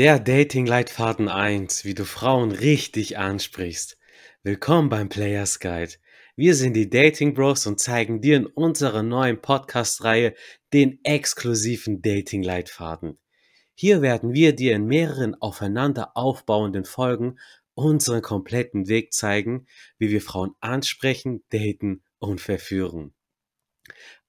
Der Dating-Leitfaden 1, wie du Frauen richtig ansprichst. Willkommen beim Players Guide. Wir sind die Dating Bros und zeigen dir in unserer neuen Podcast-Reihe den exklusiven Dating-Leitfaden. Hier werden wir dir in mehreren aufeinander aufbauenden Folgen unseren kompletten Weg zeigen, wie wir Frauen ansprechen, daten und verführen.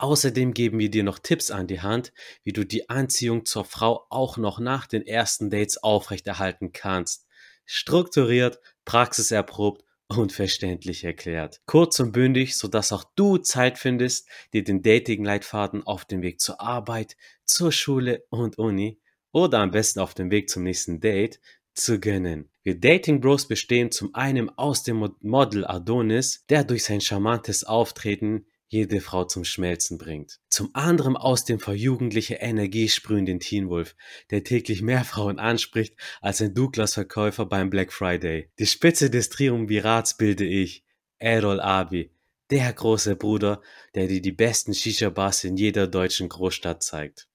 Außerdem geben wir dir noch Tipps an die Hand, wie du die Anziehung zur Frau auch noch nach den ersten Dates aufrechterhalten kannst. Strukturiert, praxiserprobt und verständlich erklärt. Kurz und bündig, sodass auch du Zeit findest, dir den Dating-Leitfaden auf dem Weg zur Arbeit, zur Schule und Uni oder am besten auf dem Weg zum nächsten Date zu gönnen. Wir Dating Bros bestehen zum einen aus dem Model Adonis, der durch sein charmantes Auftreten jede Frau zum Schmelzen bringt. Zum anderen aus dem vor jugendlicher Energie sprühenden Teen Wolf, der täglich mehr Frauen anspricht als ein Douglas-Verkäufer beim Black Friday. Die Spitze des Triumvirats bilde ich, Errol Abi, der große Bruder, der dir die besten Shisha-Bars in jeder deutschen Großstadt zeigt.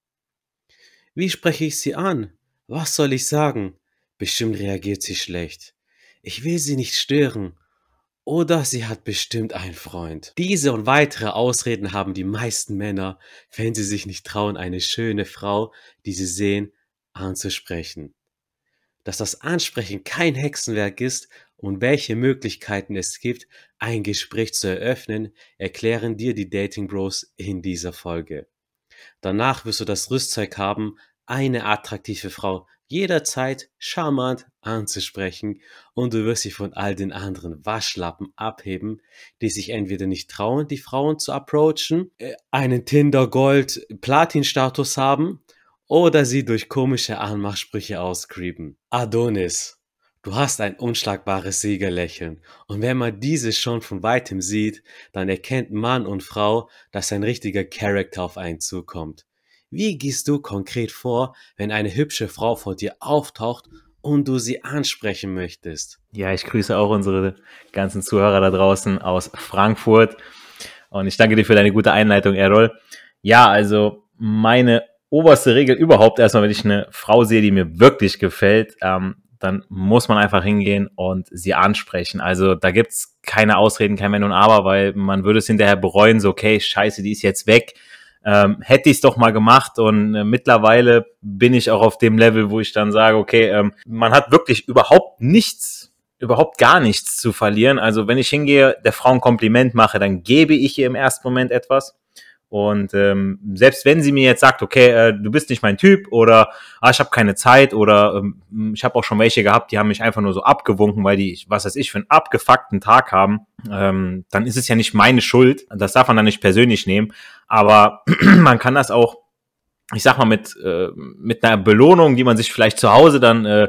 Wie spreche ich sie an? Was soll ich sagen? Bestimmt reagiert sie schlecht. Ich will sie nicht stören oder sie hat bestimmt einen Freund. Diese und weitere Ausreden haben die meisten Männer, wenn sie sich nicht trauen, eine schöne Frau, die sie sehen, anzusprechen. Dass das Ansprechen kein Hexenwerk ist und welche Möglichkeiten es gibt, ein Gespräch zu eröffnen, erklären dir die Dating Bros in dieser Folge. Danach wirst du das Rüstzeug haben, eine attraktive Frau jederzeit charmant anzusprechen und du wirst dich von all den anderen Waschlappen abheben, die sich entweder nicht trauen, die Frauen zu approachen, äh, einen Tinder Gold Platin Status haben oder sie durch komische Anmachsprüche auscreepen. Adonis. Du hast ein unschlagbares Siegerlächeln und wenn man dieses schon von weitem sieht, dann erkennt Mann und Frau, dass ein richtiger Charakter auf einen zukommt. Wie gehst du konkret vor, wenn eine hübsche Frau vor dir auftaucht und du sie ansprechen möchtest? Ja, ich grüße auch unsere ganzen Zuhörer da draußen aus Frankfurt und ich danke dir für deine gute Einleitung, Errol. Ja, also meine oberste Regel überhaupt erstmal, wenn ich eine Frau sehe, die mir wirklich gefällt, ähm, dann muss man einfach hingehen und sie ansprechen. Also da gibt's keine Ausreden, kein Wenn und Aber, weil man würde es hinterher bereuen, so okay, scheiße, die ist jetzt weg ähm, hätte ich es doch mal gemacht und äh, mittlerweile bin ich auch auf dem Level, wo ich dann sage, okay, ähm, man hat wirklich überhaupt nichts, überhaupt gar nichts zu verlieren. Also wenn ich hingehe, der Frau ein Kompliment mache, dann gebe ich ihr im ersten Moment etwas. Und ähm, selbst wenn sie mir jetzt sagt, okay, äh, du bist nicht mein Typ oder ah, ich habe keine Zeit oder ähm, ich habe auch schon welche gehabt, die haben mich einfach nur so abgewunken, weil die, was weiß ich, für einen abgefuckten Tag haben, ähm, dann ist es ja nicht meine Schuld. Das darf man dann nicht persönlich nehmen. Aber man kann das auch, ich sag mal, mit, äh, mit einer Belohnung, die man sich vielleicht zu Hause dann äh,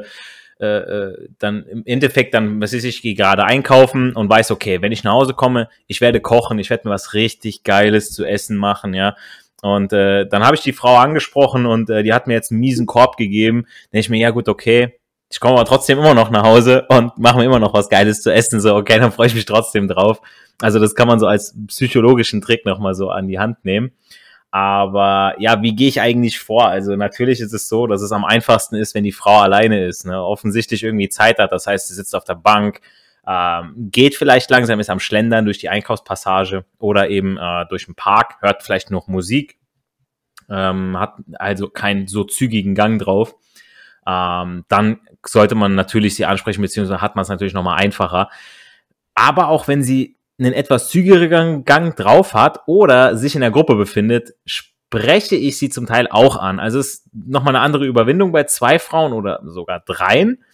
äh, äh, dann im Endeffekt dann, was ist, ich gehe gerade einkaufen und weiß, okay, wenn ich nach Hause komme, ich werde kochen, ich werde mir was richtig Geiles zu essen machen, ja. Und äh, dann habe ich die Frau angesprochen und äh, die hat mir jetzt einen miesen Korb gegeben. Dann ich mir, ja gut, okay, ich komme aber trotzdem immer noch nach Hause und mache mir immer noch was Geiles zu essen. So, okay, dann freue ich mich trotzdem drauf. Also das kann man so als psychologischen Trick nochmal so an die Hand nehmen. Aber ja, wie gehe ich eigentlich vor? Also natürlich ist es so, dass es am einfachsten ist, wenn die Frau alleine ist, ne? offensichtlich irgendwie Zeit hat. Das heißt, sie sitzt auf der Bank, ähm, geht vielleicht langsam, ist am Schlendern durch die Einkaufspassage oder eben äh, durch den Park, hört vielleicht noch Musik, ähm, hat also keinen so zügigen Gang drauf. Ähm, dann sollte man natürlich sie ansprechen, beziehungsweise hat man es natürlich nochmal einfacher. Aber auch wenn sie einen etwas zügigeren Gang drauf hat oder sich in der Gruppe befindet, spreche ich sie zum Teil auch an. Also es ist nochmal eine andere Überwindung bei zwei Frauen oder sogar dreien.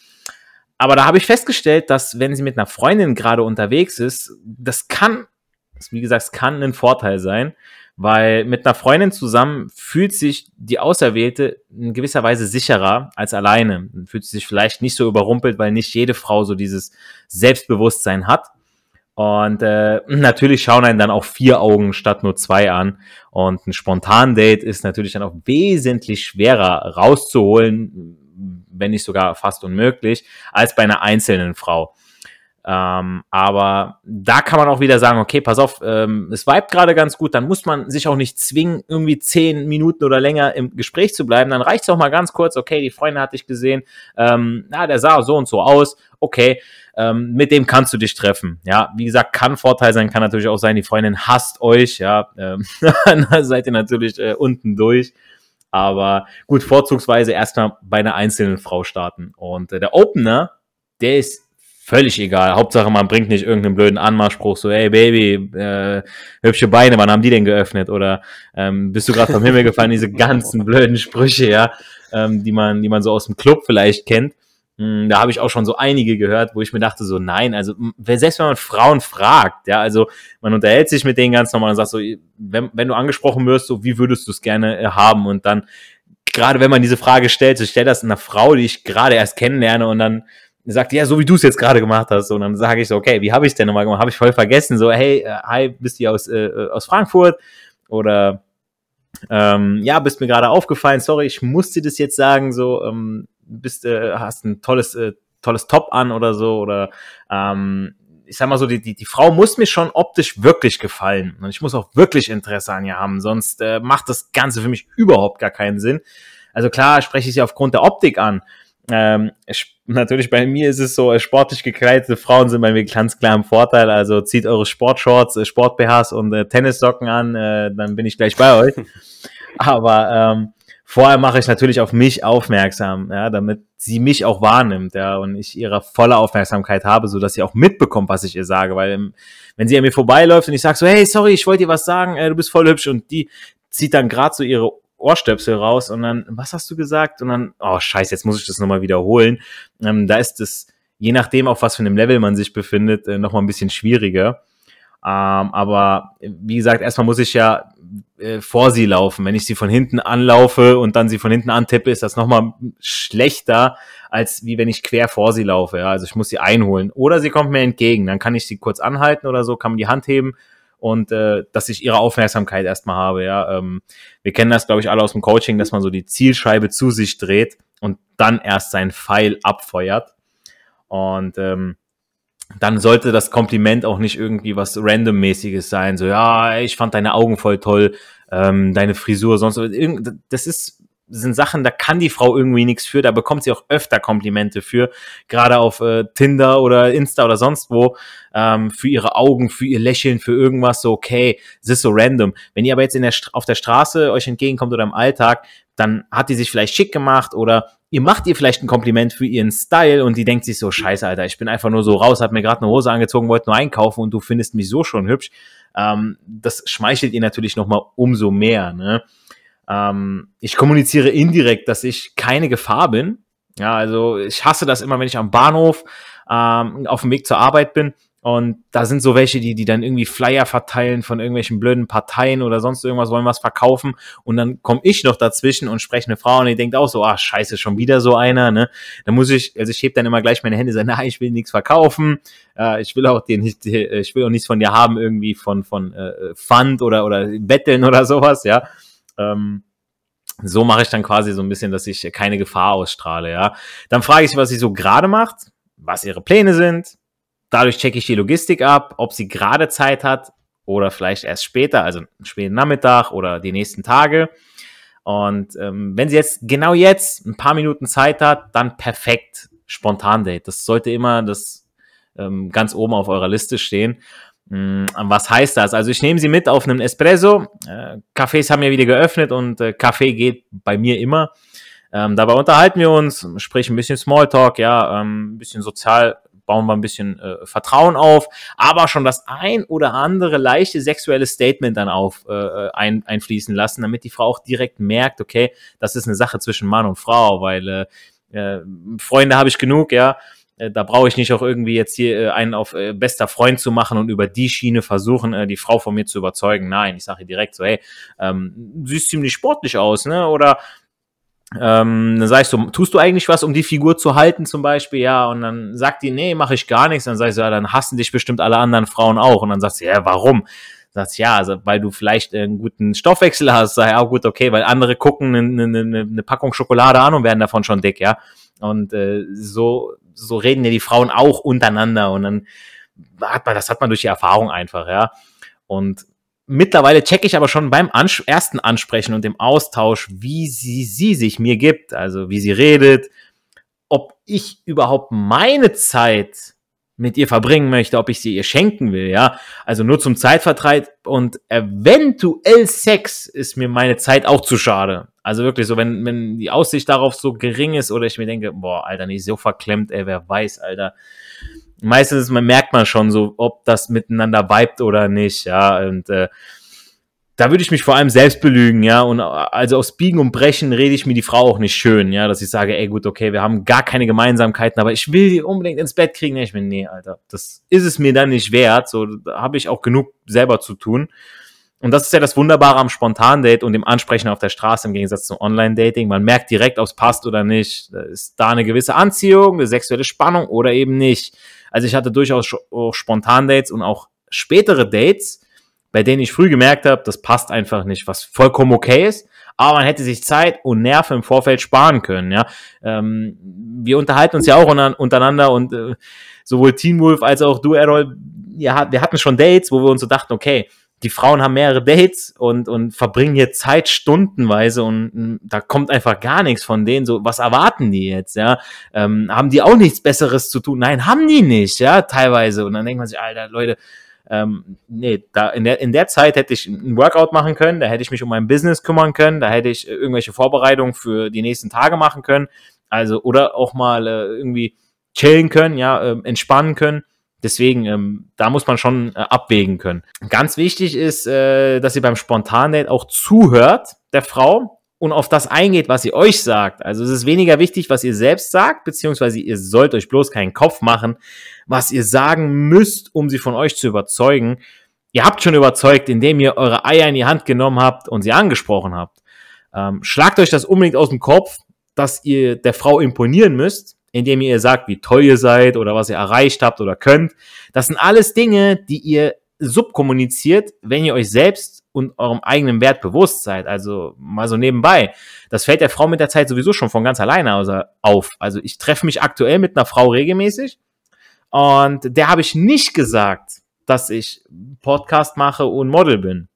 Aber da habe ich festgestellt, dass wenn sie mit einer Freundin gerade unterwegs ist, das kann, wie gesagt, es kann ein Vorteil sein, weil mit einer Freundin zusammen fühlt sich die Auserwählte in gewisser Weise sicherer als alleine. Fühlt sich vielleicht nicht so überrumpelt, weil nicht jede Frau so dieses Selbstbewusstsein hat. Und äh, natürlich schauen einen dann auch vier Augen statt nur zwei an. Und ein Spontan-Date ist natürlich dann auch wesentlich schwerer rauszuholen, wenn nicht sogar fast unmöglich, als bei einer einzelnen Frau. Ähm, aber da kann man auch wieder sagen, okay, pass auf, ähm, es vibet gerade ganz gut, dann muss man sich auch nicht zwingen, irgendwie zehn Minuten oder länger im Gespräch zu bleiben. Dann reicht es auch mal ganz kurz, okay, die Freundin hat dich gesehen, ähm, na, der sah so und so aus, okay, ähm, mit dem kannst du dich treffen. Ja, wie gesagt, kann Vorteil sein, kann natürlich auch sein, die Freundin hasst euch, ja, ähm, dann seid ihr natürlich äh, unten durch. Aber gut, vorzugsweise erstmal bei einer einzelnen Frau starten. Und äh, der Opener, der ist völlig egal. Hauptsache, man bringt nicht irgendeinen blöden Anmachspruch, so, hey Baby, äh, hübsche Beine, wann haben die denn geöffnet? Oder ähm, bist du gerade vom Himmel gefallen? Diese ganzen blöden Sprüche, ja, ähm, die man, die man so aus dem Club vielleicht kennt. Hm, da habe ich auch schon so einige gehört, wo ich mir dachte, so nein, also selbst wenn man Frauen fragt, ja, also man unterhält sich mit denen ganz normal und sagt so, wenn, wenn du angesprochen wirst, so wie würdest du es gerne äh, haben? Und dann, gerade wenn man diese Frage stellt, so ich stelle das einer Frau, die ich gerade erst kennenlerne und dann sagt, ja, so wie du es jetzt gerade gemacht hast. Und dann sage ich so, okay, wie habe ich es denn nochmal gemacht? Habe ich voll vergessen. So, hey, äh, hi, bist du aus, äh, aus Frankfurt? Oder ähm, ja, bist mir gerade aufgefallen, sorry, ich muss dir das jetzt sagen, so, ähm, bist, äh, hast ein tolles, äh, tolles Top an oder so, oder ähm, ich sag mal so, die, die, die Frau muss mir schon optisch wirklich gefallen. Und ich muss auch wirklich Interesse an ihr haben, sonst äh, macht das Ganze für mich überhaupt gar keinen Sinn. Also klar spreche ich sie aufgrund der Optik an, ähm, natürlich bei mir ist es so, äh, sportlich gekleidete Frauen sind bei mir ganz klar im Vorteil. Also zieht eure Sportshorts, äh, Sport-BHs und äh, Tennissocken an, äh, dann bin ich gleich bei euch. Aber ähm, vorher mache ich natürlich auf mich aufmerksam, ja, damit sie mich auch wahrnimmt, ja, und ich ihre volle Aufmerksamkeit habe, so dass sie auch mitbekommt, was ich ihr sage, weil ähm, wenn sie an mir vorbeiläuft und ich sage so, hey, sorry, ich wollte dir was sagen, äh, du bist voll hübsch und die zieht dann gerade so ihre Ohrstöpsel raus und dann, was hast du gesagt? Und dann, oh scheiße, jetzt muss ich das nochmal wiederholen. Ähm, da ist es, je nachdem, auf was für einem Level man sich befindet, äh, nochmal ein bisschen schwieriger. Ähm, aber wie gesagt, erstmal muss ich ja äh, vor sie laufen. Wenn ich sie von hinten anlaufe und dann sie von hinten antippe, ist das nochmal schlechter, als wie wenn ich quer vor sie laufe. Ja? Also ich muss sie einholen. Oder sie kommt mir entgegen. Dann kann ich sie kurz anhalten oder so, kann man die Hand heben und äh, dass ich ihre Aufmerksamkeit erstmal habe. Ja, ähm, wir kennen das, glaube ich, alle aus dem Coaching, dass man so die Zielscheibe zu sich dreht und dann erst seinen Pfeil abfeuert. Und ähm, dann sollte das Kompliment auch nicht irgendwie was randommäßiges sein. So, ja, ich fand deine Augen voll toll, ähm, deine Frisur, sonst das ist sind Sachen, da kann die Frau irgendwie nichts für, da bekommt sie auch öfter Komplimente für, gerade auf äh, Tinder oder Insta oder sonst wo, ähm, für ihre Augen, für ihr Lächeln, für irgendwas so, okay, es ist so random. Wenn ihr aber jetzt in der, auf der Straße euch entgegenkommt oder im Alltag, dann hat die sich vielleicht schick gemacht oder ihr macht ihr vielleicht ein Kompliment für ihren Style und die denkt sich so, scheiße, Alter, ich bin einfach nur so raus, hab mir gerade eine Hose angezogen, wollte nur einkaufen und du findest mich so schon hübsch. Ähm, das schmeichelt ihr natürlich nochmal umso mehr, ne? Ähm, ich kommuniziere indirekt, dass ich keine Gefahr bin. Ja, also ich hasse das immer, wenn ich am Bahnhof ähm, auf dem Weg zur Arbeit bin und da sind so welche, die, die dann irgendwie Flyer verteilen von irgendwelchen blöden Parteien oder sonst irgendwas, wollen was verkaufen. Und dann komme ich noch dazwischen und spreche eine Frau und die denkt auch so, ah, scheiße, schon wieder so einer, ne? Da muss ich, also ich heb dann immer gleich meine Hände, sage, na, ich will nichts verkaufen, äh, ich will auch dir nicht, ich will auch nichts von dir haben, irgendwie von, von äh, Pfand oder, oder Betteln oder sowas, ja. Ähm, so mache ich dann quasi so ein bisschen, dass ich keine Gefahr ausstrahle, ja. Dann frage ich sie, was sie so gerade macht, was ihre Pläne sind. Dadurch checke ich die Logistik ab, ob sie gerade Zeit hat oder vielleicht erst später, also späten Nachmittag oder die nächsten Tage. Und ähm, wenn sie jetzt genau jetzt ein paar Minuten Zeit hat, dann perfekt spontan Date. Das sollte immer das ähm, ganz oben auf eurer Liste stehen. Mm, was heißt das? Also ich nehme sie mit auf einen Espresso. Äh, Cafés haben ja wieder geöffnet und äh, Kaffee geht bei mir immer. Ähm, dabei unterhalten wir uns, sprich ein bisschen Smalltalk, ja, ähm, ein bisschen sozial bauen wir ein bisschen äh, Vertrauen auf, aber schon das ein oder andere leichte sexuelle Statement dann auf äh, ein, einfließen lassen, damit die Frau auch direkt merkt, okay, das ist eine Sache zwischen Mann und Frau, weil äh, äh Freunde habe ich genug, ja, äh, da brauche ich nicht auch irgendwie jetzt hier äh, einen auf äh, bester Freund zu machen und über die Schiene versuchen, äh, die Frau von mir zu überzeugen. Nein, ich sage ihr direkt so, hey, ähm, siehst ziemlich sportlich aus, ne? Oder ähm, dann sagst du, tust du eigentlich was, um die Figur zu halten, zum Beispiel, ja, und dann sagt die, nee, mache ich gar nichts. Dann sagst du, ja, dann hassen dich bestimmt alle anderen Frauen auch. Und dann sagst du, ja, warum? sagst ja, also weil du vielleicht einen guten Stoffwechsel hast, sag ja gut, okay, weil andere gucken eine, eine, eine Packung Schokolade an und werden davon schon dick, ja. Und äh, so, so reden ja die Frauen auch untereinander und dann hat man, das hat man durch die Erfahrung einfach, ja. Und mittlerweile checke ich aber schon beim Ans ersten Ansprechen und dem Austausch, wie sie, sie sich mir gibt, also wie sie redet, ob ich überhaupt meine Zeit mit ihr verbringen möchte, ob ich sie ihr schenken will, ja. Also nur zum Zeitvertreib und eventuell Sex ist mir meine Zeit auch zu schade. Also wirklich so, wenn, wenn die Aussicht darauf so gering ist oder ich mir denke, boah, Alter, nicht so verklemmt, ey, wer weiß, Alter. Meistens merkt man schon so, ob das miteinander vibet oder nicht, ja. Und äh, da würde ich mich vor allem selbst belügen, ja. Und also aus Biegen und Brechen rede ich mir die Frau auch nicht schön, ja, dass ich sage, ey, gut, okay, wir haben gar keine Gemeinsamkeiten, aber ich will die unbedingt ins Bett kriegen. Ich bin, nee, Alter, das ist es mir dann nicht wert. So, da habe ich auch genug selber zu tun. Und das ist ja das Wunderbare am Spontan-Date und dem Ansprechen auf der Straße im Gegensatz zum Online-Dating. Man merkt direkt, ob es passt oder nicht. Ist da eine gewisse Anziehung, eine sexuelle Spannung oder eben nicht. Also ich hatte durchaus auch Spontan-Dates und auch spätere Dates, bei denen ich früh gemerkt habe, das passt einfach nicht, was vollkommen okay ist. Aber man hätte sich Zeit und Nerven im Vorfeld sparen können. Ja, ähm, wir unterhalten uns ja auch untereinander und äh, sowohl Teen Wolf als auch du, Errol, ja, wir hatten schon Dates, wo wir uns so dachten, okay, die Frauen haben mehrere Dates und, und verbringen hier Zeit stundenweise und, und da kommt einfach gar nichts von denen. So, was erwarten die jetzt, ja? Ähm, haben die auch nichts Besseres zu tun? Nein, haben die nicht, ja, teilweise. Und dann denkt man sich, Alter, Leute, ähm, nee, da in der, in der Zeit hätte ich ein Workout machen können, da hätte ich mich um mein Business kümmern können, da hätte ich äh, irgendwelche Vorbereitungen für die nächsten Tage machen können. Also, oder auch mal äh, irgendwie chillen können, ja, äh, entspannen können. Deswegen, ähm, da muss man schon äh, abwägen können. Ganz wichtig ist, äh, dass ihr beim Spontan-Date auch zuhört der Frau und auf das eingeht, was sie euch sagt. Also es ist weniger wichtig, was ihr selbst sagt, beziehungsweise ihr sollt euch bloß keinen Kopf machen, was ihr sagen müsst, um sie von euch zu überzeugen. Ihr habt schon überzeugt, indem ihr eure Eier in die Hand genommen habt und sie angesprochen habt. Ähm, schlagt euch das unbedingt aus dem Kopf, dass ihr der Frau imponieren müsst, indem ihr ihr sagt, wie toll ihr seid oder was ihr erreicht habt oder könnt. Das sind alles Dinge, die ihr subkommuniziert, wenn ihr euch selbst und eurem eigenen Wert bewusst seid. Also mal so nebenbei. Das fällt der Frau mit der Zeit sowieso schon von ganz alleine auf. Also ich treffe mich aktuell mit einer Frau regelmäßig und der habe ich nicht gesagt, dass ich Podcast mache und Model bin.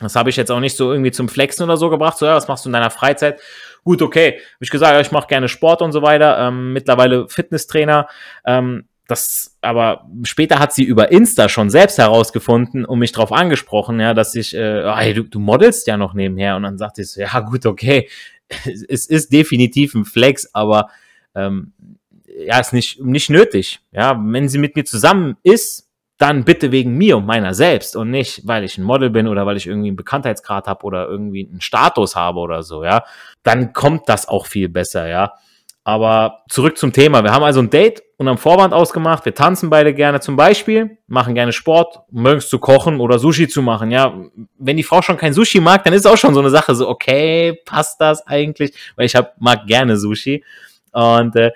Das habe ich jetzt auch nicht so irgendwie zum Flexen oder so gebracht. So, ja, was machst du in deiner Freizeit? Gut, okay. Habe ich gesagt, ich mache gerne Sport und so weiter. Ähm, mittlerweile Fitnesstrainer. Ähm, das, aber später hat sie über Insta schon selbst herausgefunden und mich darauf angesprochen, ja, dass ich, äh, hey, du, du modelst ja noch nebenher. Und dann sagte ich so, ja, gut, okay. es ist definitiv ein Flex, aber ähm, ja, ist nicht, nicht nötig. Ja, wenn sie mit mir zusammen ist, dann bitte wegen mir und meiner selbst und nicht, weil ich ein Model bin oder weil ich irgendwie einen Bekanntheitsgrad habe oder irgendwie einen Status habe oder so, ja. Dann kommt das auch viel besser, ja. Aber zurück zum Thema. Wir haben also ein Date und am Vorwand ausgemacht. Wir tanzen beide gerne zum Beispiel, machen gerne Sport, mögen es zu kochen oder Sushi zu machen. Ja, wenn die Frau schon kein Sushi mag, dann ist auch schon so eine Sache so, okay, passt das eigentlich? Weil ich hab, mag gerne Sushi. Und äh,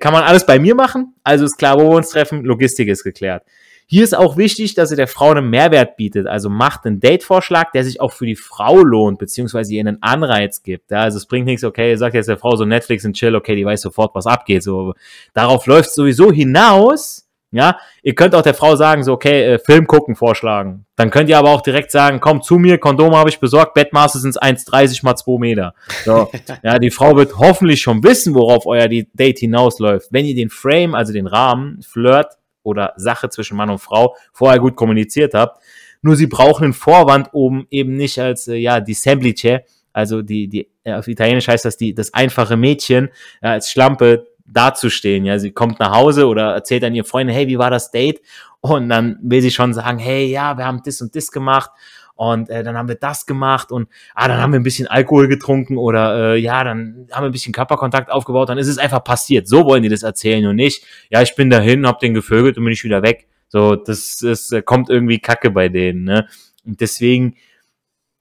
kann man alles bei mir machen. Also ist klar, wo wir uns treffen. Logistik ist geklärt. Hier ist auch wichtig, dass ihr der Frau einen Mehrwert bietet. Also macht einen Date-Vorschlag, der sich auch für die Frau lohnt, beziehungsweise ihr einen Anreiz gibt. Ja, also es bringt nichts, okay, ihr sagt jetzt der Frau so Netflix und Chill, okay, die weiß sofort, was abgeht. So, darauf läuft es sowieso hinaus. Ja, ihr könnt auch der Frau sagen, so, okay, äh, Film gucken vorschlagen. Dann könnt ihr aber auch direkt sagen, komm zu mir, Kondome habe ich besorgt, Bettmaße sind 1,30 mal 2 Meter. So, ja, die Frau wird hoffentlich schon wissen, worauf euer Date hinausläuft. Wenn ihr den Frame, also den Rahmen, Flirt, oder Sache zwischen Mann und Frau vorher gut kommuniziert habt. Nur sie brauchen einen Vorwand, um eben nicht als äh, ja die Semplice, also die die äh, auf Italienisch heißt das die das einfache Mädchen ja, als Schlampe dazustehen. Ja, sie kommt nach Hause oder erzählt an ihr Freunde, hey, wie war das Date? Und dann will sie schon sagen, hey, ja, wir haben das und das gemacht und äh, dann haben wir das gemacht und ah, dann haben wir ein bisschen Alkohol getrunken oder äh, ja, dann haben wir ein bisschen Körperkontakt aufgebaut, dann ist es einfach passiert. So wollen die das erzählen und nicht, ja, ich bin dahin, hab den gevögelt und bin ich wieder weg. So, das, das äh, kommt irgendwie Kacke bei denen, ne? Und deswegen,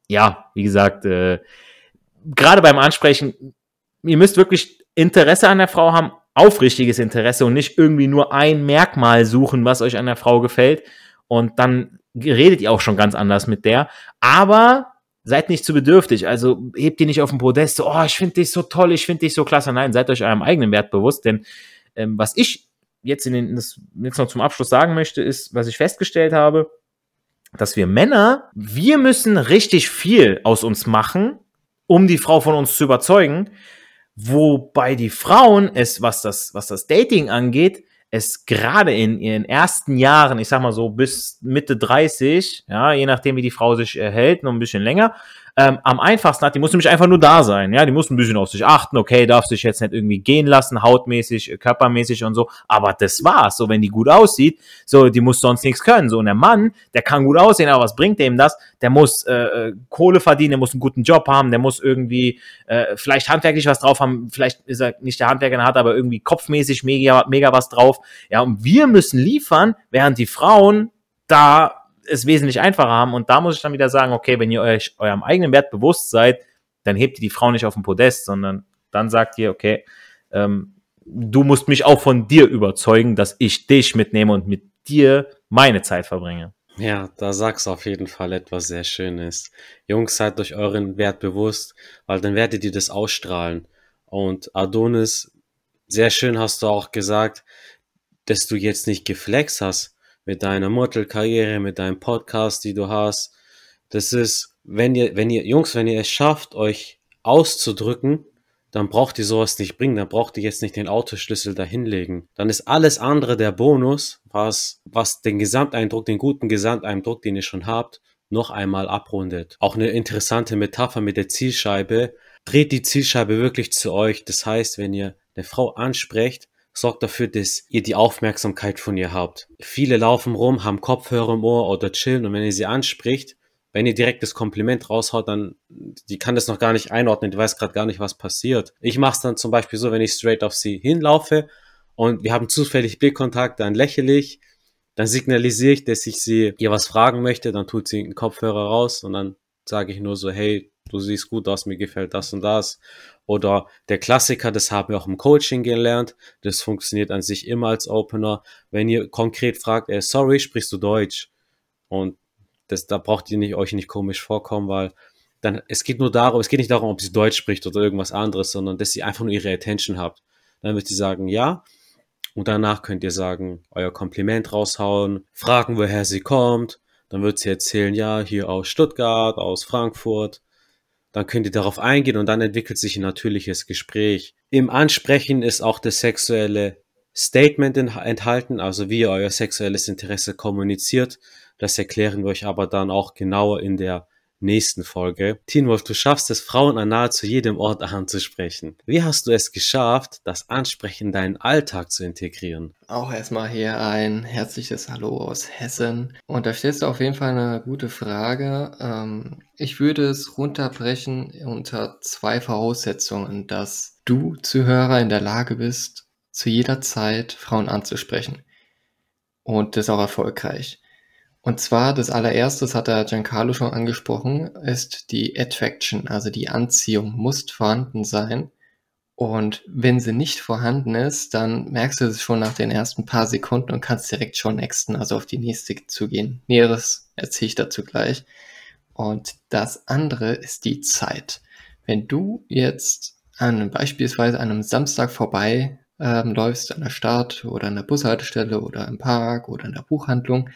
ja, wie gesagt, äh, gerade beim Ansprechen, ihr müsst wirklich Interesse an der Frau haben, aufrichtiges Interesse und nicht irgendwie nur ein Merkmal suchen, was euch an der Frau gefällt. Und dann redet ihr auch schon ganz anders mit der. Aber seid nicht zu bedürftig. Also hebt die nicht auf den Podest, so, oh, ich finde dich so toll, ich finde dich so klasse. Nein, seid euch eurem eigenen Wert bewusst, denn ähm, was ich jetzt, in den, das jetzt noch zum Abschluss sagen möchte, ist, was ich festgestellt habe, dass wir Männer, wir müssen richtig viel aus uns machen, um die Frau von uns zu überzeugen, wobei die Frauen es, was das, was das Dating angeht, es gerade in ihren ersten Jahren, ich sag mal so bis Mitte 30, ja, je nachdem wie die Frau sich erhält, noch ein bisschen länger, ähm, am einfachsten hat. Die muss nämlich einfach nur da sein. Ja, die muss ein bisschen auf sich achten. Okay, darf sich jetzt nicht irgendwie gehen lassen, hautmäßig, körpermäßig und so. Aber das war's. So, wenn die gut aussieht, so, die muss sonst nichts können. So, und der Mann, der kann gut aussehen, aber was bringt dem das? Der muss äh, äh, Kohle verdienen, der muss einen guten Job haben, der muss irgendwie äh, vielleicht handwerklich was drauf haben. Vielleicht ist er nicht der Handwerker, der hat aber irgendwie kopfmäßig mega, mega was drauf. Ja, und wir müssen liefern, während die Frauen da es wesentlich einfacher haben. Und da muss ich dann wieder sagen, okay, wenn ihr euch eurem eigenen Wert bewusst seid, dann hebt ihr die Frau nicht auf den Podest, sondern dann sagt ihr, okay, ähm, du musst mich auch von dir überzeugen, dass ich dich mitnehme und mit dir meine Zeit verbringe. Ja, da sagst du auf jeden Fall etwas sehr Schönes. Jungs, seid euch euren Wert bewusst, weil dann werdet ihr das ausstrahlen. Und Adonis, sehr schön hast du auch gesagt, dass du jetzt nicht geflext hast, mit deiner Modelkarriere, mit deinem Podcast, die du hast. Das ist, wenn ihr, wenn ihr, Jungs, wenn ihr es schafft, euch auszudrücken, dann braucht ihr sowas nicht bringen, dann braucht ihr jetzt nicht den Autoschlüssel dahinlegen. Dann ist alles andere der Bonus, was, was den Gesamteindruck, den guten Gesamteindruck, den ihr schon habt, noch einmal abrundet. Auch eine interessante Metapher mit der Zielscheibe. Dreht die Zielscheibe wirklich zu euch. Das heißt, wenn ihr eine Frau ansprecht, sorgt dafür, dass ihr die Aufmerksamkeit von ihr habt. Viele laufen rum, haben Kopfhörer im Ohr oder chillen und wenn ihr sie anspricht, wenn ihr direkt das Kompliment raushaut, dann die kann das noch gar nicht einordnen, die weiß gerade gar nicht, was passiert. Ich mache es dann zum Beispiel so, wenn ich straight auf sie hinlaufe und wir haben zufällig Blickkontakt, dann lächle ich, dann signalisiere ich, dass ich sie ihr was fragen möchte, dann tut sie einen Kopfhörer raus und dann sage ich nur so, hey, du siehst gut aus, mir gefällt das und das. Oder der Klassiker, das haben wir auch im Coaching gelernt. Das funktioniert an sich immer als Opener. Wenn ihr konkret fragt, ey, sorry, sprichst du Deutsch? Und das, da braucht ihr nicht, euch nicht komisch vorkommen, weil dann, es geht nur darum, es geht nicht darum, ob sie Deutsch spricht oder irgendwas anderes, sondern dass sie einfach nur ihre Attention habt. Dann wird sie sagen, ja. Und danach könnt ihr sagen, euer Kompliment raushauen, fragen, woher sie kommt. Dann wird sie erzählen, ja, hier aus Stuttgart, aus Frankfurt dann könnt ihr darauf eingehen und dann entwickelt sich ein natürliches Gespräch. Im Ansprechen ist auch das sexuelle Statement enthalten, also wie ihr euer sexuelles Interesse kommuniziert. Das erklären wir euch aber dann auch genauer in der nächsten Folge. Teen du schaffst es, Frauen an nahezu jedem Ort anzusprechen. Wie hast du es geschafft, das Ansprechen in deinen Alltag zu integrieren? Auch erstmal hier ein herzliches Hallo aus Hessen. Und da stellst du auf jeden Fall eine gute Frage. Ähm, ich würde es runterbrechen unter zwei Voraussetzungen, dass du Zuhörer in der Lage bist, zu jeder Zeit Frauen anzusprechen. Und das auch erfolgreich. Und zwar das allererste, das hat der Giancarlo schon angesprochen, ist die Attraction, also die Anziehung muss vorhanden sein. Und wenn sie nicht vorhanden ist, dann merkst du es schon nach den ersten paar Sekunden und kannst direkt schon nexten, also auf die nächste zugehen. Näheres erzähle ich dazu gleich. Und das andere ist die Zeit. Wenn du jetzt an beispielsweise an einem Samstag vorbei ähm, läufst an der Stadt oder an der Bushaltestelle oder im Park oder in der Buchhandlung,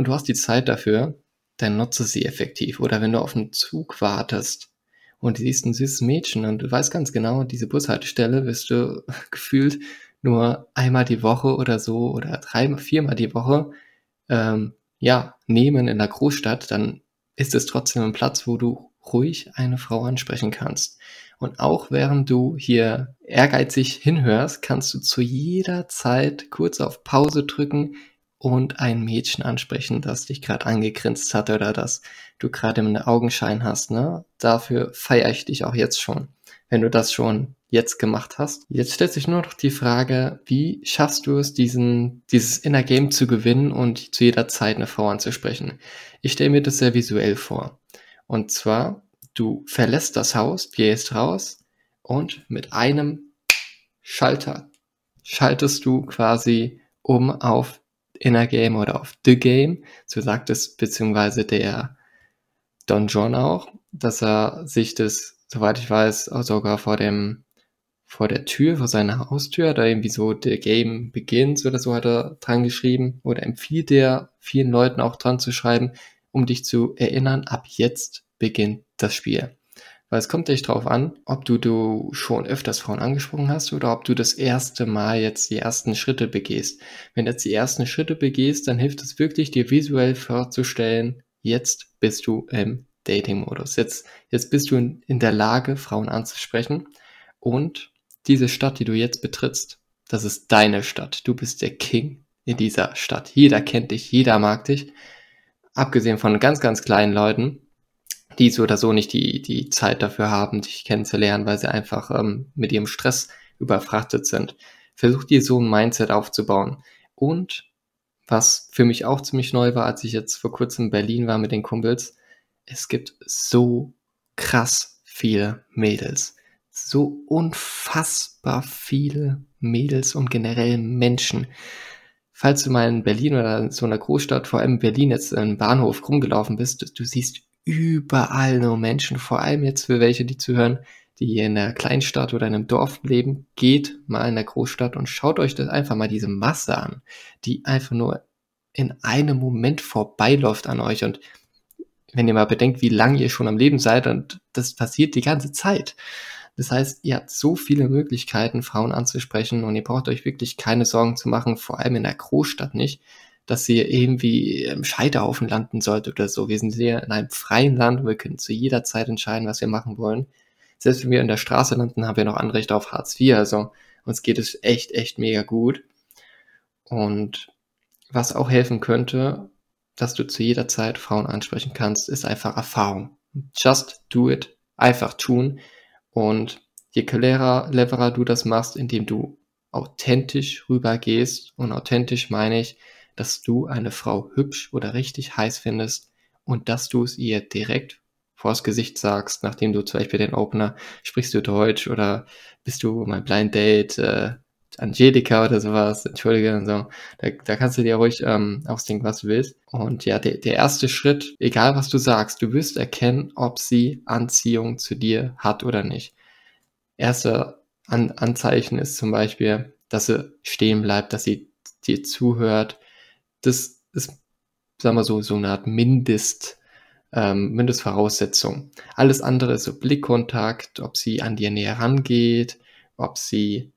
und du hast die Zeit dafür, dann nutze sie effektiv. Oder wenn du auf einen Zug wartest und du siehst ein süßes Mädchen und du weißt ganz genau, diese Bushaltestelle wirst du gefühlt nur einmal die Woche oder so oder drei, viermal die Woche ähm, ja, nehmen in der Großstadt, dann ist es trotzdem ein Platz, wo du ruhig eine Frau ansprechen kannst. Und auch während du hier ehrgeizig hinhörst, kannst du zu jeder Zeit kurz auf Pause drücken, und ein Mädchen ansprechen, das dich gerade angegrinst hat oder das du gerade im Augenschein hast, ne? Dafür feiere ich dich auch jetzt schon, wenn du das schon jetzt gemacht hast. Jetzt stellt sich nur noch die Frage, wie schaffst du es, diesen, dieses Inner Game zu gewinnen und zu jeder Zeit eine Frau anzusprechen? Ich stelle mir das sehr visuell vor. Und zwar, du verlässt das Haus, gehst raus und mit einem Schalter schaltest du quasi um auf Inner Game oder auf The Game, so sagt es beziehungsweise der Don John auch. dass er sich das, soweit ich weiß, sogar vor dem vor der Tür, vor seiner Haustür, da irgendwie so der Game Begins oder so hat er dran geschrieben oder empfiehlt er vielen Leuten auch dran zu schreiben, um dich zu erinnern, ab jetzt beginnt das Spiel. Weil es kommt echt drauf an, ob du, du schon öfters Frauen angesprochen hast oder ob du das erste Mal jetzt die ersten Schritte begehst. Wenn du jetzt die ersten Schritte begehst, dann hilft es wirklich, dir visuell vorzustellen, jetzt bist du im Dating-Modus. Jetzt, jetzt bist du in, in der Lage, Frauen anzusprechen. Und diese Stadt, die du jetzt betrittst, das ist deine Stadt. Du bist der King in dieser Stadt. Jeder kennt dich, jeder mag dich. Abgesehen von ganz, ganz kleinen Leuten, die so oder so nicht die, die Zeit dafür haben, dich kennenzulernen, weil sie einfach ähm, mit ihrem Stress überfrachtet sind. Versuch dir so ein Mindset aufzubauen. Und was für mich auch ziemlich neu war, als ich jetzt vor kurzem in Berlin war mit den Kumpels, es gibt so krass viele Mädels so unfassbar viele Mädels und generell Menschen. Falls du mal in Berlin oder in so einer Großstadt, vor allem in Berlin jetzt im Bahnhof rumgelaufen bist, du siehst überall nur Menschen, vor allem jetzt für welche, die zuhören, die in einer Kleinstadt oder in einem Dorf leben, geht mal in der Großstadt und schaut euch das einfach mal diese Masse an, die einfach nur in einem Moment vorbeiläuft an euch. Und wenn ihr mal bedenkt, wie lange ihr schon am Leben seid und das passiert die ganze Zeit. Das heißt, ihr habt so viele Möglichkeiten, Frauen anzusprechen und ihr braucht euch wirklich keine Sorgen zu machen, vor allem in der Großstadt nicht, dass ihr irgendwie im Scheiterhaufen landen sollt oder so. Wir sind hier in einem freien Land, wir können zu jeder Zeit entscheiden, was wir machen wollen. Selbst wenn wir in der Straße landen, haben wir noch Anrecht auf Hartz IV, also uns geht es echt, echt mega gut. Und was auch helfen könnte, dass du zu jeder Zeit Frauen ansprechen kannst, ist einfach Erfahrung. Just do it. Einfach tun. Und je cleverer, cleverer du das machst, indem du authentisch rübergehst, und authentisch meine ich, dass du eine Frau hübsch oder richtig heiß findest und dass du es ihr direkt vors Gesicht sagst, nachdem du zum Beispiel den Opener, sprichst du Deutsch oder bist du mein Blind Date, äh, Angelika oder sowas, entschuldige und so. Da, da kannst du dir ruhig ähm, ausdenken, was du willst. Und ja, der, der erste Schritt, egal was du sagst, du wirst erkennen, ob sie Anziehung zu dir hat oder nicht. Erste An Anzeichen ist zum Beispiel, dass sie stehen bleibt, dass sie dir zuhört. Das ist, sagen wir so, so eine Art Mindest, ähm, Mindestvoraussetzung. Alles andere ist so Blickkontakt, ob sie an dir näher rangeht, ob sie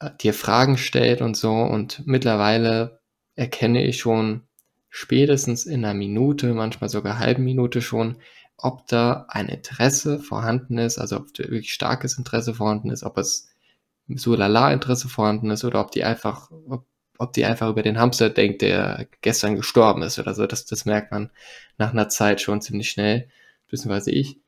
äh, dir Fragen stellt und so. Und mittlerweile erkenne ich schon spätestens in einer Minute, manchmal sogar halben Minute schon, ob da ein Interesse vorhanden ist, also ob da wirklich starkes Interesse vorhanden ist, ob es so lala Interesse vorhanden ist oder ob die einfach, ob, ob die einfach über den Hamster denkt, der gestern gestorben ist oder so. Das, das merkt man nach einer Zeit schon ziemlich schnell, beziehungsweise ich.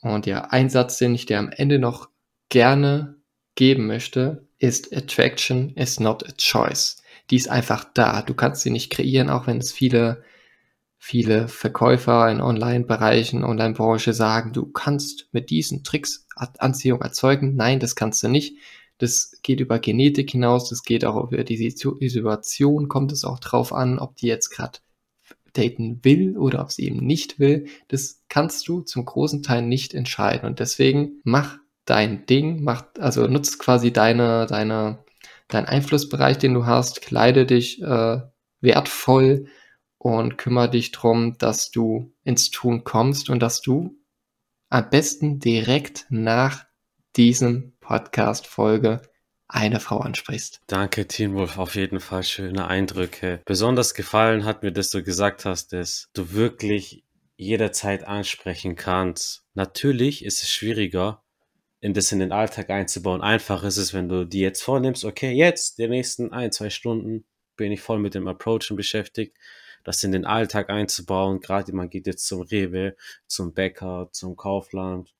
Und ja, ein Satz, den ich dir am Ende noch gerne geben möchte, ist Attraction is not a choice. Die ist einfach da. Du kannst sie nicht kreieren, auch wenn es viele, viele Verkäufer in Online-Bereichen, Online-Branche sagen, du kannst mit diesen Tricks Anziehung erzeugen. Nein, das kannst du nicht. Das geht über Genetik hinaus, das geht auch über die Situation, kommt es auch drauf an, ob die jetzt gerade daten will oder ob sie eben nicht will. Das kannst du zum großen Teil nicht entscheiden. Und deswegen mach dein Ding, macht, also nutzt quasi deine, deine, dein Einflussbereich, den du hast, kleide dich äh, wertvoll und kümmere dich drum, dass du ins Tun kommst und dass du am besten direkt nach diesem Podcast-Folge eine Frau ansprichst. Danke, Teen Wolf, auf jeden Fall schöne Eindrücke. Besonders gefallen hat mir, dass du gesagt hast, dass du wirklich jederzeit ansprechen kannst. Natürlich ist es schwieriger, in das in den Alltag einzubauen. Einfach ist es, wenn du die jetzt vornimmst, okay, jetzt, die nächsten ein, zwei Stunden bin ich voll mit dem Approachen beschäftigt, das in den Alltag einzubauen. Gerade man geht jetzt zum Rewe, zum Bäcker, zum Kaufland,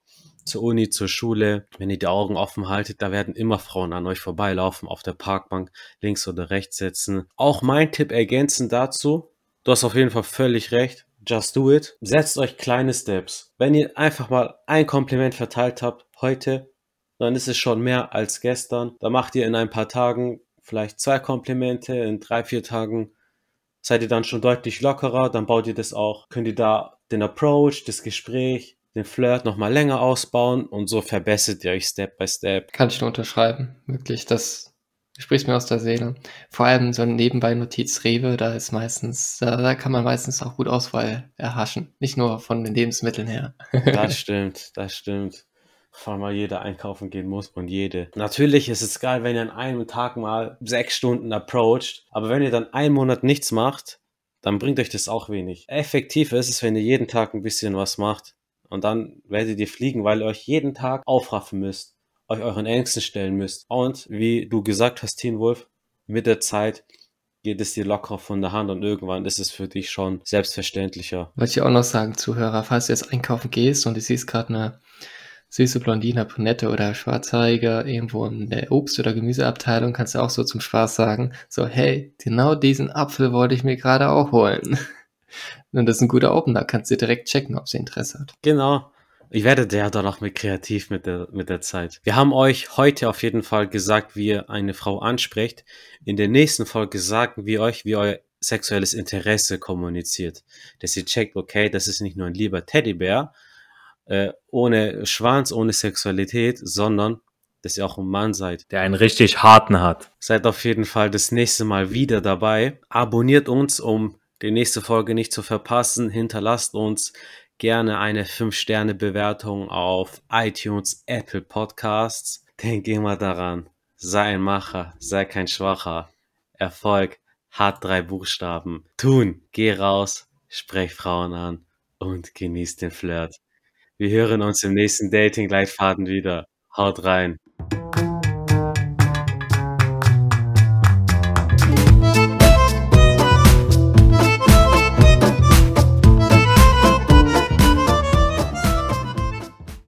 zur Uni, zur Schule. Wenn ihr die Augen offen haltet, da werden immer Frauen an euch vorbeilaufen, auf der Parkbank links oder rechts sitzen. Auch mein Tipp ergänzend dazu, du hast auf jeden Fall völlig recht. Just do it. Setzt euch kleine Steps. Wenn ihr einfach mal ein Kompliment verteilt habt, heute, dann ist es schon mehr als gestern. Da macht ihr in ein paar Tagen vielleicht zwei Komplimente, in drei, vier Tagen seid ihr dann schon deutlich lockerer, dann baut ihr das auch, könnt ihr da den Approach, das Gespräch den Flirt noch mal länger ausbauen und so verbessert ihr euch Step by Step. Kann ich nur unterschreiben. Wirklich, das spricht mir aus der Seele. Vor allem so 'n Nebenbei-Notiz Rewe, da ist meistens da da kann man meistens auch gut Auswahl erhaschen, nicht nur von den Lebensmitteln her. Das stimmt, das stimmt. Vor allem, weil jeder einkaufen gehen muss und jede. Natürlich ist es geil, wenn ihr an einem Tag mal 6 Stunden approacht, aber wenn ihr dann einen Monat nichts macht, dann bringt euch das auch wenig. Effektiv ist es, wenn ihr jeden Tag 'n bisschen was macht und dann werdet ihr fliegen, weil ihr euch jeden Tag aufraffen müsst, euch euren Ängsten stellen müsst. Und wie du gesagt hast, Teen Wolf, mit der Zeit geht es dir lockerer von der Hand und irgendwann ist es für dich schon selbstverständlicher. Wollte ich auch noch sagen, Zuhörer, falls du jetzt einkaufen gehst und du siehst grad 'ne süße Blondine, Brünette oder Schwarzhaarige irgendwo in der Obst oder Gemüseabteilung, kannst du auch so zum Spaß sagen, so: „Hey, genau diesen Apfel wollte ich mir grade auch holen.“ Und das ist 'n guter Opener, kannst du direkt checken, ob sie Interesse hat. Genau. Ihr werdet ja dann auch mit kreativ mit der mit der Zeit. Wir haben euch heute auf jeden Fall gesagt, wie ihr eine Frau ansprecht. In der nächsten Folge sagen wir euch, wie euer sexuelles Interesse kommuniziert. Dass ihr checkt, okay, das ist nicht nur 'n lieber Teddybär, äh, ohne Schwanz, ohne Sexualität, sondern dass ihr auch 'n Mann seid. Der einen richtig harten hat. Seid auf jeden Fall das nächste Mal wieder dabei. Abonniert uns, um die nächste Folge nicht zu verpassen. Hinterlasst uns gerne eine 5-Sterne-Bewertung auf iTunes, Apple Podcasts. Denk immer daran, sei ein Macher, sei kein Schwacher. Erfolg hat 3 Buchstaben. Tun: Geh raus, sprech Frauen an und genieß den Flirt. Wir hören uns im nächsten Dating-Leitfaden wieder. Haut rein.